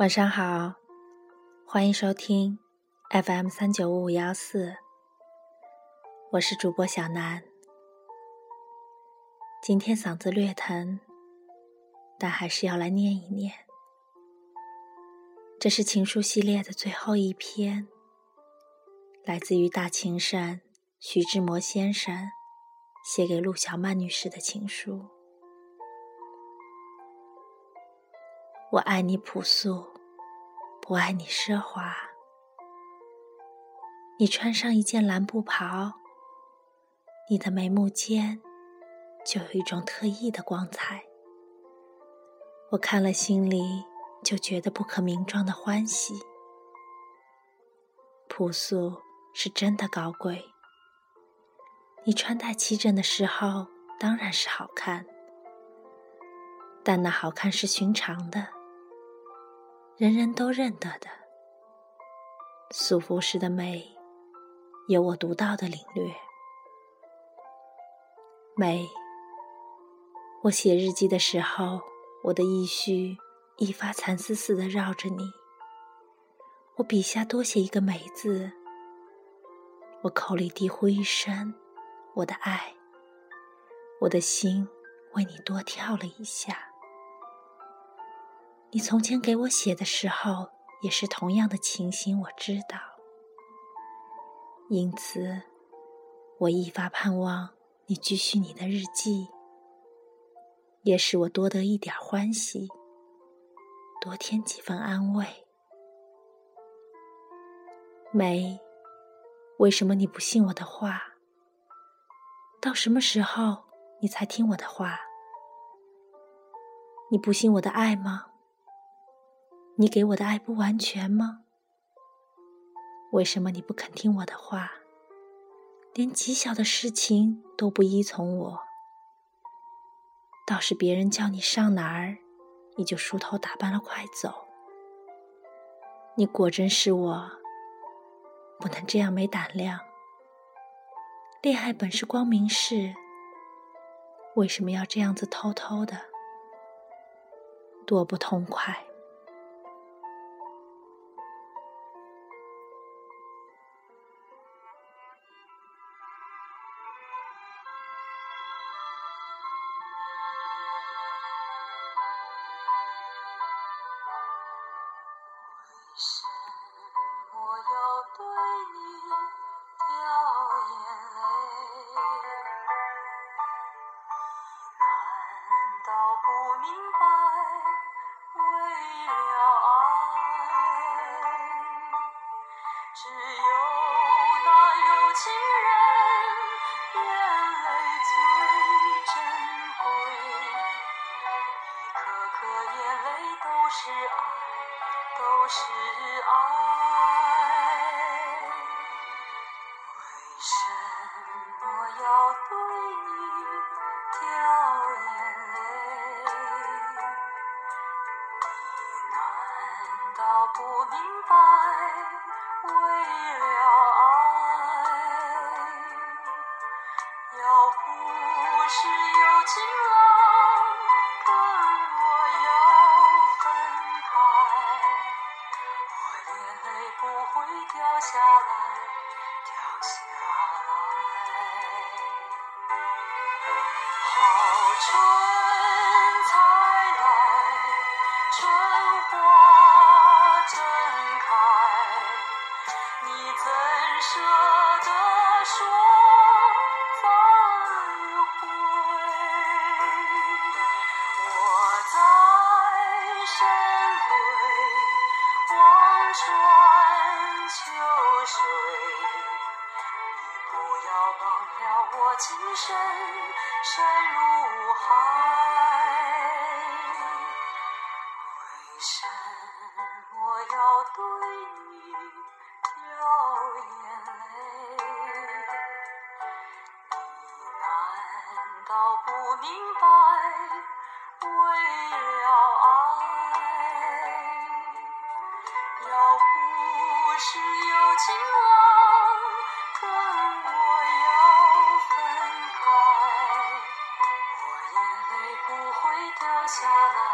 晚上好，欢迎收听 FM 三九五五幺四，我是主播小南。今天嗓子略疼，但还是要来念一念。这是情书系列的最后一篇，来自于大情圣徐志摩先生写给陆小曼女士的情书。我爱你朴素，我爱你奢华。你穿上一件蓝布袍，你的眉目间就有一种特异的光彩。我看了心里就觉得不可名状的欢喜。朴素是真的高贵。你穿戴齐整的时候当然是好看，但那好看是寻常的。人人都认得的，素服时的美，有我独到的领略。美，我写日记的时候，我的意绪一发蚕丝似的绕着你。我笔下多写一个“美”字，我口里低呼一声“我的爱”，我的心为你多跳了一下。你从前给我写的时候，也是同样的情形，我知道。因此，我一发盼望你继续你的日记，也使我多得一点欢喜，多添几分安慰。梅，为什么你不信我的话？到什么时候你才听我的话？你不信我的爱吗？你给我的爱不完全吗？为什么你不肯听我的话？连极小的事情都不依从我，倒是别人叫你上哪儿，你就梳头打扮了快走。你果真是我，不能这样没胆量。恋爱本是光明事，为什么要这样子偷偷的？多不痛快！为什么要对你掉眼泪难道不明白为了爱只有那有情人眼泪最珍贵一颗颗眼泪都是爱。都是爱为什么要对你掉眼泪？你难道不明白？春才来春花正开你怎舍得明白？为了爱，要不是有。情郎跟我要分开，我眼泪不会，掉下来。